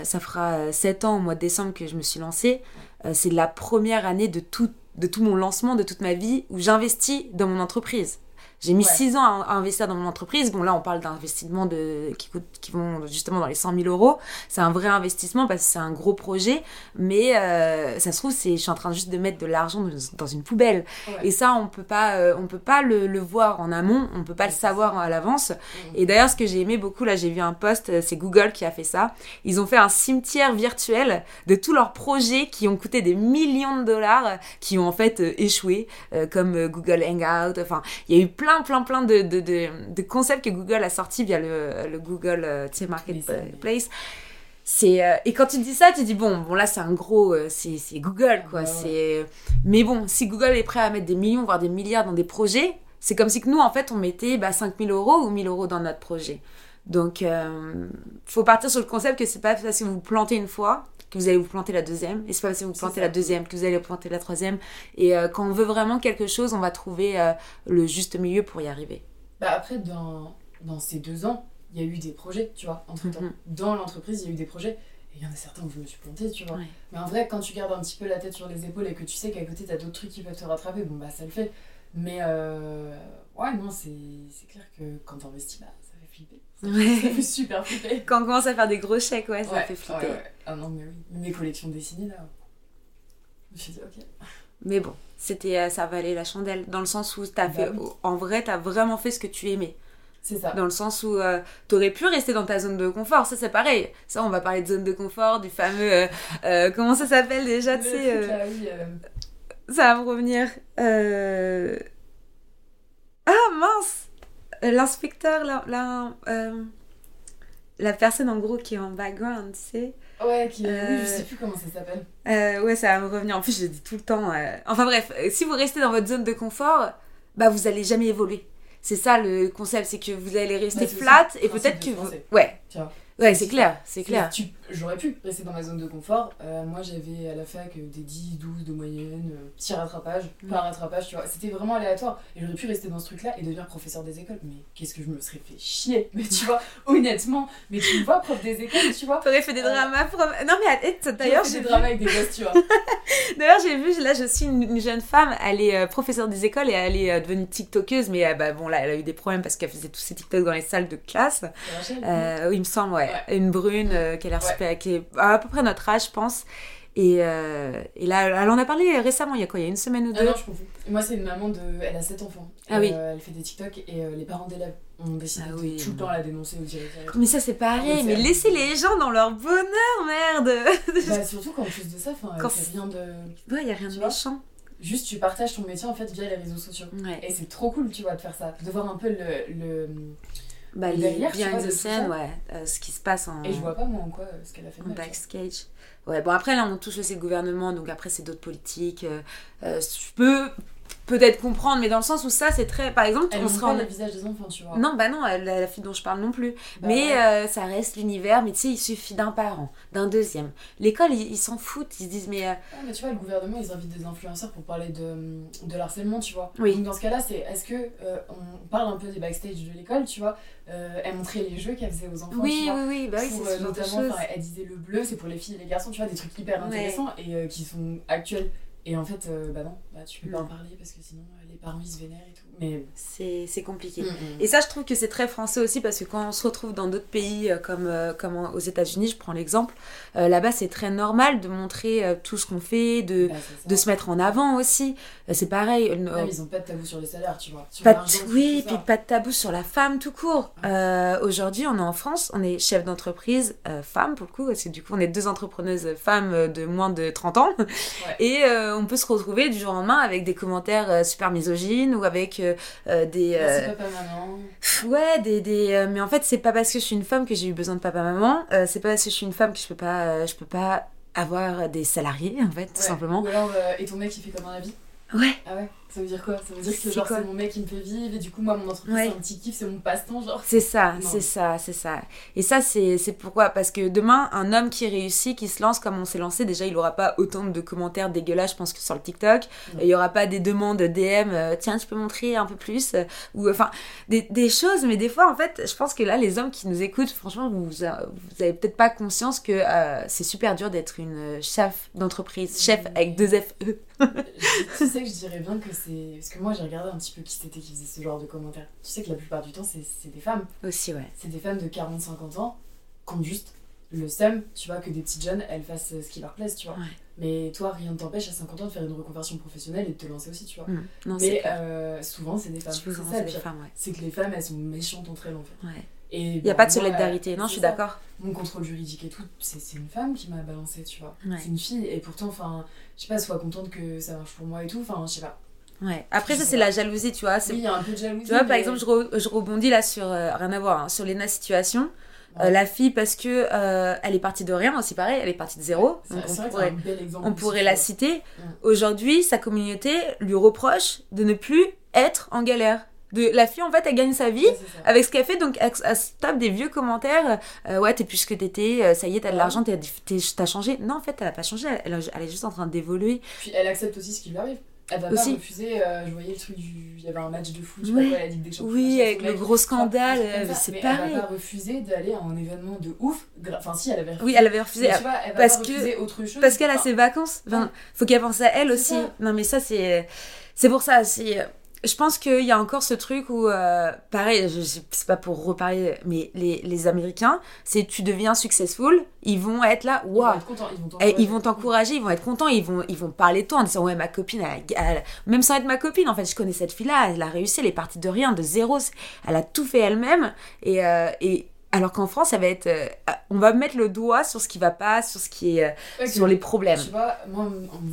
ça fera 7 ans au mois de décembre que je me suis lancée. Euh, c'est la première année de tout, de tout mon lancement, de toute ma vie, où j'investis dans mon entreprise. J'ai mis
Ouais.
6 ans à, à investir dans mon entreprise. Bon, là, on parle d'investissements de, qui, coûtent, qui vont justement dans les 100 000 euros. C'est un vrai investissement parce que c'est un gros projet. Mais euh, ça se trouve, je suis en train juste de mettre de l'argent dans, dans une poubelle.
Ouais.
Et ça, on peut pas, euh, on peut pas le, le voir en amont. On peut pas le savoir à l'avance. Et d'ailleurs, ce que j'ai aimé beaucoup, là, j'ai vu un post, euh, c'est Google qui a fait ça. Ils ont fait un cimetière virtuel de tous leurs projets qui ont coûté des millions de dollars, qui ont en fait euh, échoué, comme Google Hangout. Enfin, il y a eu plein, plein, plein de, de, de, de concepts que Google a sortis via le, le Google euh, Marketplace. C'est euh, et quand tu dis ça, tu dis bon, bon là c'est un gros, euh, c'est Google quoi.
Ouais.
C'est mais bon, si Google est prêt à mettre des millions voire des milliards dans des projets, c'est comme si que nous en fait on mettait bah, 5000 euros ou 1000 euros dans notre projet. Donc euh, faut partir sur le concept que c'est pas parce que vous vous plantez une fois que vous allez vous planter la deuxième et c'est pas parce que vous plantez la deuxième que vous allez planter la troisième et euh, quand on veut vraiment quelque chose on va trouver euh, le juste milieu pour y arriver.
Bah après, dans, dans ces deux ans, il y a eu des projets, tu vois, entre temps.
Mhm.
Dans l'entreprise, il y a eu des projets. Et il y en a certains où je me suis plantée, tu vois.
Ouais.
Mais en vrai, quand tu gardes un petit peu la tête sur les épaules et que tu sais qu'à côté, t'as d'autres trucs qui peuvent te rattraper, bon bah ça le fait. Mais euh, ouais, non, c'est c'est clair que quand t'investis, bah ça fait flipper. Ça fait super flipper. [LAUGHS]
Quand on commence à faire des gros chèques, ouais, ça
Ouais,
fait flipper.
ouais, ouais. Ah non, mais oui. Mes collections dessinées, là. Je me suis dit, ok.
Mais bon, c'était euh, ça valait la chandelle dans le sens où t'as
Bah
fait
oui.
en vrai t'as vraiment fait ce que tu aimais.
C'est ça.
Dans le sens où euh, t'aurais pu rester dans ta zone de confort. Ça, c'est pareil. Ça, on va parler de zone de confort, du fameux. euh, euh, comment ça s'appelle déjà Tu sais.
là, oui,
ça va me revenir. Ah mince L'inspecteur, la, la, euh, la personne en gros qui est en background, tu sais.
Ouais, qui... oui,
Euh,
je sais plus comment ça s'appelle.
Euh, ouais, ça va me revenir. En plus, je le dis tout le temps. euh. Enfin bref, euh, si vous restez dans votre zone de confort, bah vous allez jamais évoluer. C'est ça le concept, c'est que vous allez rester flat et peut-être que vous... Ouais, ouais, c'est clair, c'est clair.
Tu- J'aurais pu rester dans ma zone de confort. Euh, moi, j'avais à la fac euh, des 10, 12 de moyenne, euh, petit rattrapage,
Mm.
pas rattrapage, tu vois. C'était vraiment aléatoire. Et j'aurais pu rester dans ce truc-là et devenir professeur des écoles. Mais qu'est-ce que je me serais fait chier. [LAUGHS] Mais tu vois, honnêtement, mais tu me vois, prof des écoles, tu vois.
T'aurais fait des
Euh,
dramas pour... Non mais d'ailleurs,
D'ailleurs,
j'ai
j'ai
vu...
des dramas avec des gosses, tu vois. [LAUGHS]
D'ailleurs, j'ai vu, là, je suis une, une jeune femme, elle est euh, professeure des écoles et elle est devenue TikTokeuse, mais bah, bon, là, elle a eu des problèmes parce qu'elle faisait tous ses TikToks dans les salles de classe.
C'est Rachel
oui, il me semble, ouais.
Ouais.
Une brune qui a l'air
Ouais.
Qui est à peu près notre âge, je pense. Et, euh, et là, elle en a parlé récemment, il y a quoi Il y a une semaine ou
Ah
deux
non, je confonds. Moi, c'est une maman de. Elle a 7 enfants.
Ah oui.
Euh, elle fait des TikTok et euh, les parents d'élèves ont décidé
Ah
de
oui,
tout le temps la dénoncer au directeur.
Mais ça, c'est pareil,
Mais
mais laissez les gens dans leur bonheur, merde [LAUGHS]
Bah, surtout qu'en plus de ça, enfin,
Quand
rien de.
Ouais, il y a rien
Tu
de méchant.
Juste, tu partages ton métier en fait via les réseaux sociaux.
Ouais.
Et c'est trop cool, tu vois, de faire ça. De voir un peu le. le...
Bah, les
derrière,
behind the scene, ouais. euh, ce qui se passe en...
Et je vois pas, moi, en quoi euh, ce qu'elle a fait
En backstage. Ouais, bon, après, là, on touche aussi le gouvernement, donc après, c'est d'autres politiques. euh, je peux peut-être comprendre, mais dans le sens où ça, c'est très. Par exemple,
Elle
on
montre
se
pas le visage des enfants, tu vois.
Non, bah non, la, la fille dont je parle non plus.
Bah
mais
ouais.
euh, ça reste l'univers, mais tu sais, il suffit d'un parent, d'un deuxième. L'école, ils s'en foutent, ils se disent, mais. euh,
Ah, mais tu vois, le gouvernement, ils invitent des influenceurs pour parler de, de l'harcèlement, tu vois.
Oui.
Donc dans ce cas-là, c'est est-ce que euh, on parle un peu des backstage de l'école, tu vois euh, Elle montrait les jeux qu'elle faisait aux enfants, tu
oui,
vois.
oui, oui, bah oui, c'est ce
notamment, enfin, elle disait le bleu, c'est pour les filles et les garçons, tu vois, des trucs hyper
Ouais.
intéressants et qui sont actuels. Et en fait, euh, bah non, bah, tu peux pas en parler parce que sinon euh, les parents ils se vénèrent et. Mais.
C'est compliqué. Et ça, je trouve que c'est très français aussi parce que quand on se retrouve dans d'autres pays euh, comme, euh, comme en- aux États-Unis, je prends l'exemple, euh, là-bas c'est très normal de montrer euh, tout ce qu'on fait, de,
Bah,
de se mettre en avant aussi. Euh, c'est pareil.
Ah, mais ils ont pas de tabou sur les salaires, tu vois. Sur
pas de, oui, puis pas de tabou sur la femme tout court. Aujourd'hui, on est en France, on est chef d'entreprise femme pour le coup, parce que du coup, on est deux entrepreneuses femmes de moins de 30 ans. Et on peut se retrouver du jour au lendemain avec des commentaires super misogynes ou avec des.
Merci
euh,
papa, maman.
Ouais, des, des euh, mais en fait, c'est pas parce que je suis une femme que j'ai eu besoin de papa maman, euh, c'est pas parce que je suis une femme que je peux pas euh, je peux pas avoir des salariés en fait, tout
Ouais.
simplement.
Ou alors, euh, et ton mec il fait comme la vie
Ouais.
Ah ouais Ça veut dire quoi? Ça veut dire que
C'est
genre
quoi?
c'est mon mec qui me fait vivre et du coup moi mon entreprise
Ouais.
c'est un petit kiff, c'est mon passe-temps genre.
C'est ça, c'est ça, c'est ça. Et ça, c'est pourquoi? Parce que demain, un homme qui réussit, qui se lance comme on s'est lancé, déjà, il aura pas autant de commentaires dégueulasses, je pense, que sur le TikTok.
Non.
Il y aura pas des demandes DM, euh, tiens, tu peux montrer un peu plus? Euh, Ou enfin, des, des choses, mais des fois, en fait, je pense que là, les hommes qui nous écoutent, franchement, vous, vous avez peut-être pas conscience que euh, c'est super dur d'être une chef d'entreprise, chef avec deux F E.
Je- [LAUGHS] tu sais que je dirais bien que c'est. Parce que moi j'ai regardé un petit peu qui c'était qui faisait ce genre de commentaires. Tu sais que la plupart du temps c'est des femmes.
Aussi, ouais.
C'est des femmes de 40-50 ans qui ont juste le seum, tu vois, que des petites jeunes elles fassent ce qui leur plaise, tu vois.
Ouais.
Mais toi rien ne t'empêche à 50 ans de faire une reconversion professionnelle et de te lancer aussi, tu vois.
Mm. Non, c'est
Mais euh, souvent c'est des femmes. C'est ça
des femmes, ouais.
C'est que les femmes elles sont méchantes entre elles en fait.
ouais. Il n'y a pas de solidarité, non, je suis d'accord.
Mon contrôle juridique et tout, c'est c'est une femme qui m'a balancé, tu vois.
Ouais.
C'est une fille, et pourtant, enfin, je sais pas, sois contente que ça marche pour moi et tout, enfin, je sais pas.
Ouais. Après,
Je
ça, c'est la jalousie, tu vois.
Oui, il y a un peu de jalousie.
Tu vois, par exemple, je, re- je rebondis là sur, euh, rien à voir, hein, sur Lena Situation. Euh, la fille, parce que euh, elle est partie de rien aussi, pareil, elle est partie de zéro. Donc on
vrai
pourrait,
un bel exemple.
on pourrait la citer. Aujourd'hui, sa communauté lui reproche de ne plus être en galère. De, la fille, en fait, elle gagne sa vie. Avec ce qu'elle fait, donc elle, elle se tape des vieux commentaires. euh, ouais, t'es plus ce que t'étais, euh, ça y est, t'as de
Ouais.
l'argent, t'as changé. Non, en fait, elle a pas changé, elle est juste en train d'évoluer.
Puis elle accepte aussi ce qui lui arrive. Elle va
Aussi.
pas refuser, euh, je voyais le truc du. Il y avait un match de foot, je sais pas
Ouais.
quoi, elle a dit que des champions,
Oui, avec le gros scandale, euh, c'est pareil.
Elle va pas refuser d'aller à un événement de ouf. Enfin, si, elle avait refusé.
Oui, elle avait refusé.
Mais tu vois, elle va
parce
pas
que-
autre chose.
Parce qu'elle a ses vacances. Enfin, faut qu'elle pense à elle aussi.
ça.
Non, mais ça, c'est. C'est pour ça. C'est. Je pense qu'il y a encore ce truc où, euh, pareil, je c'est pas pour reparler, mais les, les Américains, c'est tu deviens successful, ils vont être là,
Ils vont
waouh,
être contents, ils vont t'encourager.
ils ils vont être contents, ils vont, ils vont parler de toi en disant ouais ma copine, elle elle même sans être ma copine en fait, je connais cette fille là, elle a réussi, elle est partie de rien, de zéro, elle a tout fait elle-même et, euh, et alors qu'en France ça va être, euh, on va mettre le doigt sur ce qui va pas, sur ce qui est, euh,
Ouais,
sur les problèmes.
Tu vois, moi,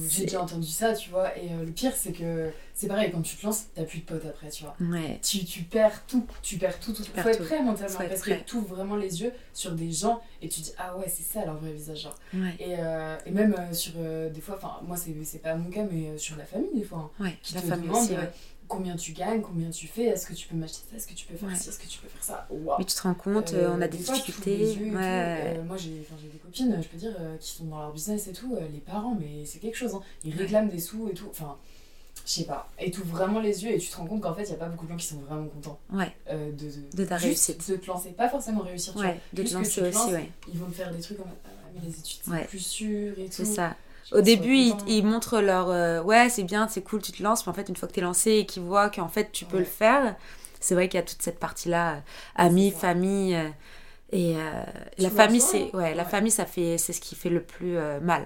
j'ai déjà entendu ça, tu vois, et euh, le pire, c'est que c'est pareil, quand tu te lances, t'as plus de potes après, tu vois.
Ouais.
Tu, tu perds tout, tu perds tout, tout.
perds
Faut être
tout.
prêt mentalement, parce
prêt.
que tu ouvres vraiment les yeux sur des gens et tu dis, ah ouais, c'est ça leur vrai visage, genre.
Ouais.
Et, euh, et même sur des fois, enfin, moi, c'est pas mon cas, mais sur la famille, des fois, hein,
Ouais,
qui
la
te
famille
demande
aussi.
Combien tu gagnes, combien tu fais, est-ce que tu peux m'acheter ça, est-ce que tu peux faire
Ouais.
ci, est-ce que tu peux faire ça. Waouh!
Mais tu te rends compte,
Euh,
euh, on a des
fois, tu ouvres
difficultés.
tout.
Ouais.
Euh, moi, j'ai des copines, je peux dire, euh, qui sont dans leur business et tout. euh, les parents, mais c'est quelque chose. hein. Ils réclament des sous et tout. Enfin, je sais pas. Et tu vraiment les yeux et tu te rends compte qu'en fait, il n'y a pas beaucoup de gens qui sont vraiment contents
Ouais,
euh, de, de,
De ta
juste
réussite.
de te lancer. Pas forcément réussir, tu vois.
de te
Juste que
lancer
tu te
aussi,
lances. Ils vont te faire des trucs mode, ah, mais les études, c'est plus sûr et tout.
C'est ça. Au début,
ils
montrent leur euh, ouais, c'est bien, c'est cool, tu te lances, mais en fait, une fois que t'es lancé et qu'ils voient qu'en fait tu peux
Ouais.
le faire, c'est vrai qu'il y a toute cette partie-là, euh, amis, famille. euh, et euh,
Tu
la famille, c'est ouais, la famille, ça fait, c'est ce qui fait le plus mal.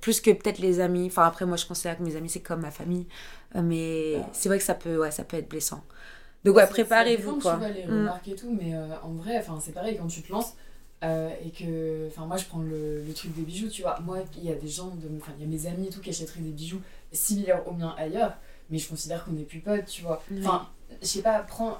Plus que peut-être les amis. Enfin, après, moi, je considère que mes amis, c'est comme ma famille. Mais c'est vrai que ça peut, ouais, ça peut être blessant. Donc, ouais, préparez-vous, quoi.
Tu vois, les
Mm.
remarques et tout, mais en vrai, enfin, c'est pareil quand tu te lances euh, et que. Enfin, moi, je prends le, le truc des bijoux, tu vois. Moi, il y a des gens, de, enfin, il y a mes amis et tout qui achèteraient des bijoux similaires aux miens ailleurs, mais je considère qu'on n'est plus potes, tu vois. Enfin, je sais pas, prends.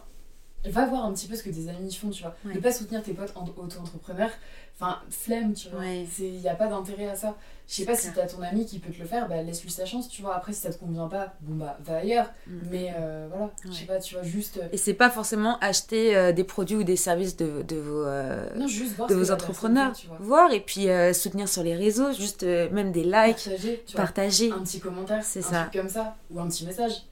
Va voir un petit peu ce que tes amis font, tu vois.
Ouais.
Ne pas soutenir tes potes en- auto-entrepreneurs. Enfin, flemme, tu vois.
Ouais.
Il n'y a pas d'intérêt à ça. Je sais pas si
clair.
t'as ton ami qui peut te le faire, bah laisse-lui sa chance, tu vois. Après, si ça te convient pas, bon bah va ailleurs.
Mm.
Mais euh, voilà, je sais
Ouais.
pas, tu vois, juste.
Et c'est pas forcément acheter euh, des produits ou des services de, de vos, euh,
Non, juste
de vos entrepreneurs.
tu vois.
Voir et puis euh, soutenir sur les réseaux, juste euh, même des likes,
Partager, tu vois.
partager.
Un petit commentaire,
C'est ça.
truc comme ça, ou un petit message.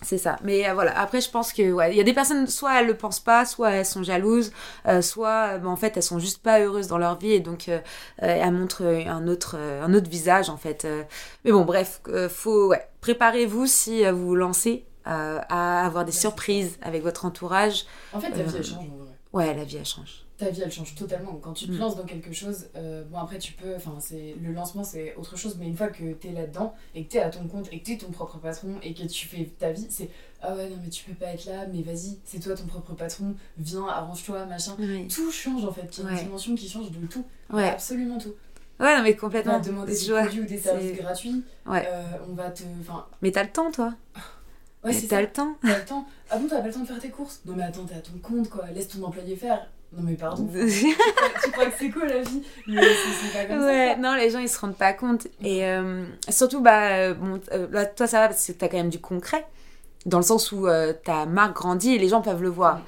C'est ça. Mais euh, voilà, après, je pense que, ouais, il y a des personnes, soit elles le pensent pas, soit elles sont jalouses, euh, soit, ben, en fait, elles sont juste pas heureuses dans leur vie et donc euh, euh, elles montrent un autre, un autre visage, en fait. euh. Mais bon, bref, faut, ouais, préparez-vous si vous vous lancez euh, à avoir des surprises avec votre entourage.
En fait, ta vie, elle change.
Ouais, la vie, elle change.
Ta vie, elle change totalement. Quand tu te
Mm.
lances dans quelque chose, euh, bon, après, tu peux. Enfin, c'est le lancement, c'est autre chose, mais une fois que t'es là-dedans et que t'es à ton compte et que t'es ton propre patron et que tu fais ta vie, c'est ah ouais, non, mais tu peux pas être là, mais vas-y, c'est toi ton propre patron, viens, arrange-toi, machin. Tout change en fait. Il y a une
Ouais.
dimension qui change de tout.
ouais,
Absolument tout.
ouais non, mais
On va
complètement.
te demander des produits ou des services gratuits.
Ouais.
Euh, on va te. Enfin,
Mais t'as le temps, toi
ouais, c'est
T'as le temps
T'as le temps. Ah bon, t'as pas le temps de faire tes courses? Non, mais attends, t'es à ton compte quoi. Laisse ton employé faire. Non, mais pardon. tu, crois, [LAUGHS] tu crois que c'est quoi la vie? Mais c'est c'est pas comme
Ouais,
ça.
non, les gens ils se rendent pas compte. Et euh, surtout, bah, euh, bon, euh, toi ça va parce que t'as quand même du concret. Dans le sens où euh, ta marque grandit et les gens peuvent le voir.
Ouais.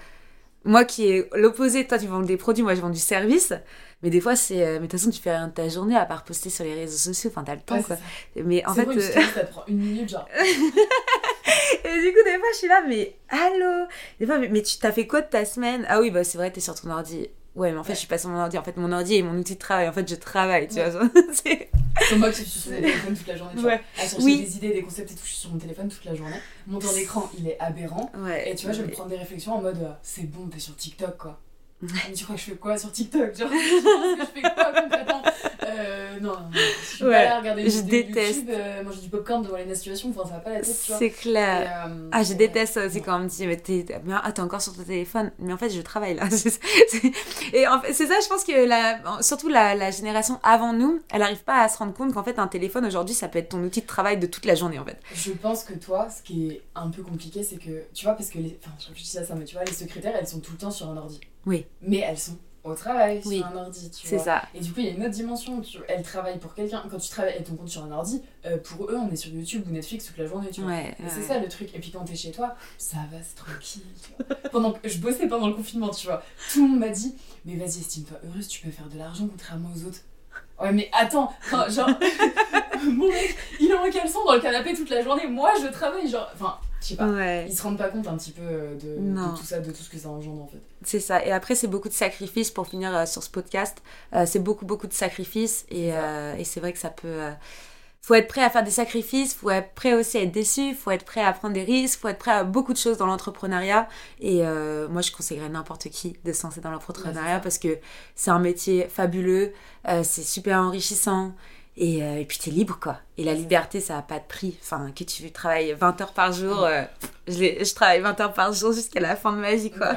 Moi qui est l'opposé, toi tu vends des produits, moi je vends du service. Mais des fois, c'est. mais de toute façon, tu fais rien de ta journée à part poster sur les réseaux sociaux. Enfin, t'as le temps
Ouais,
quoi. Mais en
C'est
fait.
vrai,
euh,
ça te prend une minute, genre. [LAUGHS] [LAUGHS]
Et du coup, des fois, je suis là, mais allô? Des fois, mais, mais tu t'as fait quoi de ta semaine? Ah oui, bah c'est vrai, t'es sur ton ordi. Ouais, mais en fait,
Ouais.
je suis pas sur mon ordi. En fait, mon ordi est mon outil de travail. En fait, je travaille, tu
Ouais.
vois. [LAUGHS] C'est-
Comme moi qui suis sur mon téléphone toute la journée, tu vois.
Ouais.
À chercher
Oui.
des idées, des concepts et tout, je suis sur mon téléphone toute la journée. Mon temps d'écran, il est aberrant.
Ouais.
Et tu vois, je vais me prendre des réflexions en mode euh, c'est bon, t'es sur TikTok quoi. Mais tu crois que je fais quoi sur TikTok Genre, [LAUGHS] je je fais quoi concrètement? Euh, Non, je suis
Ouais,
pas là à regarder des
je déteste.
YouTube, euh, manger du popcorn devant les situations, enfin ça va pas la tête, tu vois.
C'est
Et,
clair.
euh,
Ah, je déteste ça aussi
ouais.
quand on me dit, mais t'es ah, t'es encore sur ton téléphone. Mais en fait, je travaille là. [LAUGHS] Et en fait, c'est ça, je pense que la, surtout la, la génération avant nous, elle arrive pas à se rendre compte qu'en fait, un téléphone aujourd'hui, ça peut être ton outil de travail de toute la journée en fait.
Je pense que toi, ce qui est un peu compliqué, c'est que, tu vois, parce que les. Enfin, je réfléchis à ça, mais tu vois, les secrétaires, elles sont tout le temps sur un ordi.
Oui.
Mais elles sont au travail
Oui.
sur un ordi, tu
C'est
vois.
ça.
Et du coup, il y a une autre dimension. Tu... Elles travaillent pour quelqu'un. Quand tu travailles avec ton compte sur un ordi, euh, pour eux, on est sur YouTube ou Netflix toute la journée, tu vois.
Ouais.
C'est ça le truc. Et puis quand t'es chez toi, ça va, c'est tranquille. Tu vois. Pendant que je bossais pendant le confinement, tu vois, tout le monde m'a dit Mais vas-y, estime-toi heureuse, tu peux faire de l'argent contrairement aux autres. Ouais, mais attends, genre, [LAUGHS] mon mec, il est en caleçon dans le canapé toute la journée. Moi, je travaille, genre, enfin, je sais pas.
Ouais.
Ils se rendent pas compte un petit peu euh, de, tout ça, de tout ce que ça engendre en fait.
C'est ça. Et après, c'est beaucoup de sacrifices pour finir euh, sur ce podcast. Euh, c'est beaucoup, beaucoup de sacrifices. Et,
C'est ça.
euh, et c'est vrai que ça peut. faut être prêt à faire des sacrifices, faut être prêt aussi à être déçu, faut être prêt à prendre des risques, faut être prêt à beaucoup de choses dans l'entrepreneuriat. Et moi, je conseillerais n'importe qui de se lancer dans l'entrepreneuriat parce que c'est un métier fabuleux, c'est super enrichissant. Et, euh, et puis t'es libre quoi. Et la liberté ça n'a pas de prix. Enfin que tu travailles 20 heures par jour, je, je, travaille 20 heures par jour jusqu'à la fin de ma vie quoi.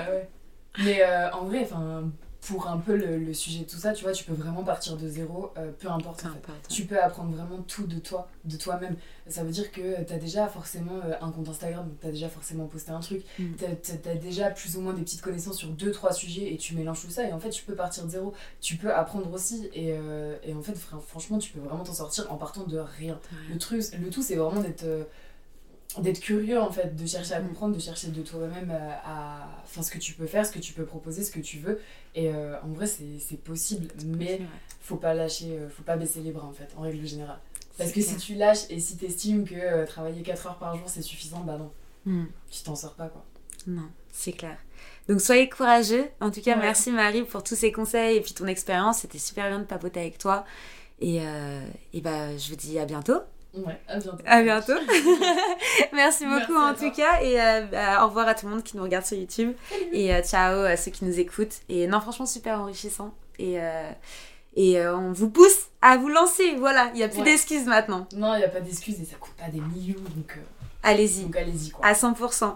Mais en vrai, enfin pour un peu le, sujet de tout ça, tu vois, tu peux vraiment partir de zéro, euh, peu importe. Tu peux apprendre vraiment tout de toi, de toi-même. Ça veut dire que tu as déjà forcément euh, un compte Instagram, tu as déjà forcément posté un truc, mm. tu as, déjà plus ou moins des petites connaissances sur deux, trois sujets et tu mélanges tout ça. Et en fait, tu peux partir de zéro. Tu peux apprendre aussi. Et, euh, et en fait, franchement, tu peux vraiment t'en sortir en partant de rien. Le, truc, le tout, c'est vraiment d'être d'être curieux en fait, de chercher à mm. comprendre, de chercher de toi-même euh, à, enfin, ce que tu peux faire, ce que tu peux proposer, ce que tu veux. Et euh, en vrai, c'est possible, mais faut pas lâcher, euh, faut pas baisser les bras en fait, en règle générale. Parce que si tu lâches et si tu estimes que travailler 4 heures par jour c'est suffisant, bah non, mm. tu t'en sors pas quoi.
Non, c'est clair. Donc soyez courageux. En tout cas, merci Marie pour tous ces conseils et puis ton expérience. C'était super bien de papoter avec toi. Et, et bah, je vous dis à bientôt.
Ouais, à bientôt.
À bientôt. [LAUGHS] Merci beaucoup en tout cas et euh, bah, au revoir à tout le monde qui nous regarde sur YouTube et euh, ciao à ceux qui nous écoutent et non franchement super enrichissant et euh, et on vous pousse à vous lancer voilà il y a plus d'excuses maintenant.
Non il y a pas d'excuses et ça coûte pas des millions donc
allez-y.
Donc allez-y quoi.
À 100%.